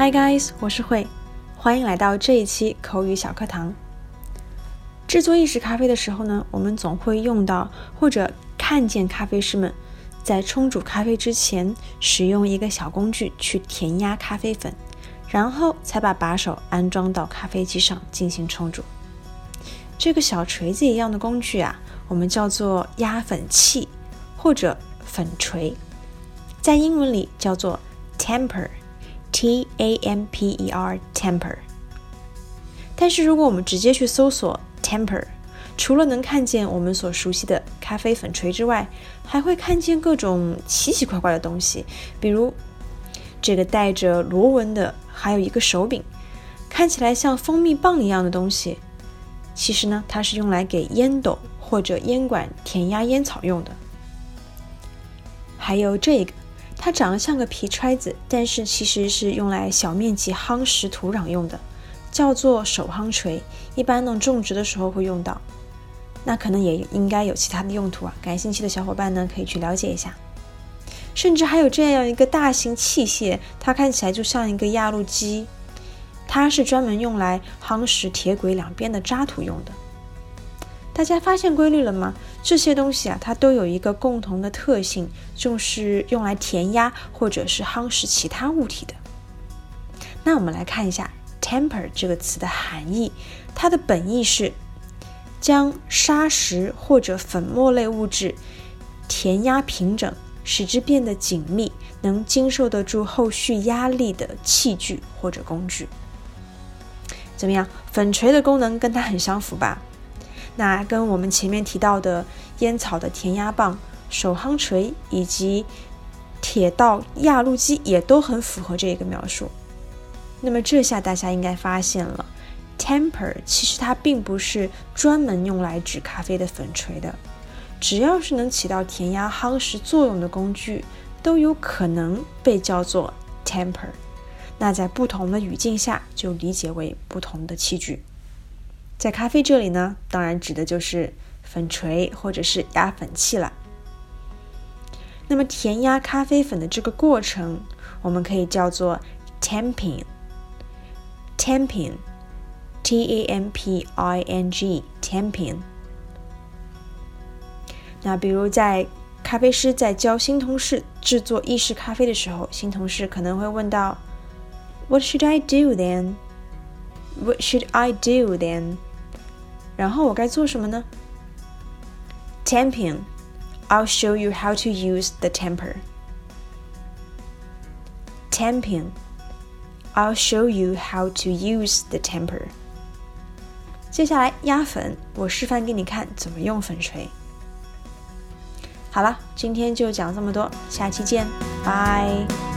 Hi guys，我是慧，欢迎来到这一期口语小课堂。制作意式咖啡的时候呢，我们总会用到或者看见咖啡师们在冲煮咖啡之前，使用一个小工具去填压咖啡粉，然后才把把手安装到咖啡机上进行冲煮。这个小锤子一样的工具啊，我们叫做压粉器或者粉锤，在英文里叫做 temper T A M P E R temper，。但是如果我们直接去搜索，Temper，除了能看见我们所熟悉的咖啡粉锤之外，还会看见各种奇奇怪怪的东西，比如这个带着螺纹的，还有一个手柄，看起来像蜂蜜棒一样的东西。其实呢，它是用来给烟斗或者烟管填压烟草用的。还有这个，它长得像个皮揣子，但是其实是用来小面积夯实土壤用的。叫做手夯锤，一般呢种植的时候会用到，那可能也应该有其他的用途啊。感兴趣的小伙伴呢可以去了解一下。甚至还有这样一个大型器械，它看起来就像一个压路机，它是专门用来夯实铁轨两边的渣土用的。大家发现规律了吗？这些东西啊，它都有一个共同的特性，就是用来填压或者是夯实其他物体的。那我们来看一下。Temper 这个词的含义，它的本意是将砂石或者粉末类物质填压平整，使之变得紧密，能经受得住后续压力的器具或者工具。怎么样？粉锤的功能跟它很相符吧？那跟我们前面提到的烟草的填压棒、手夯锤以及铁道压路机也都很符合这个描述。那么这下大家应该发现了，tamper 其实它并不是专门用来指咖啡的粉锤的，只要是能起到填压夯实作用的工具，都有可能被叫做 tamper。那在不同的语境下，就理解为不同的器具。在咖啡这里呢，当然指的就是粉锤或者是压粉器了。那么填压咖啡粉的这个过程，我们可以叫做 tamping。Tamping, T-A-M-P-I-N-G, tamping。那比如在咖啡师在教新同事制作意式咖啡的时候，新同事可能会问到：“What should I do then? What should I do then?” 然后我该做什么呢？Tamping, I'll show you how to use the tamper. Tamping. I'll show you how to use the tamper。接下来压粉，我示范给你看怎么用粉锤。好了，今天就讲这么多，下期见，拜。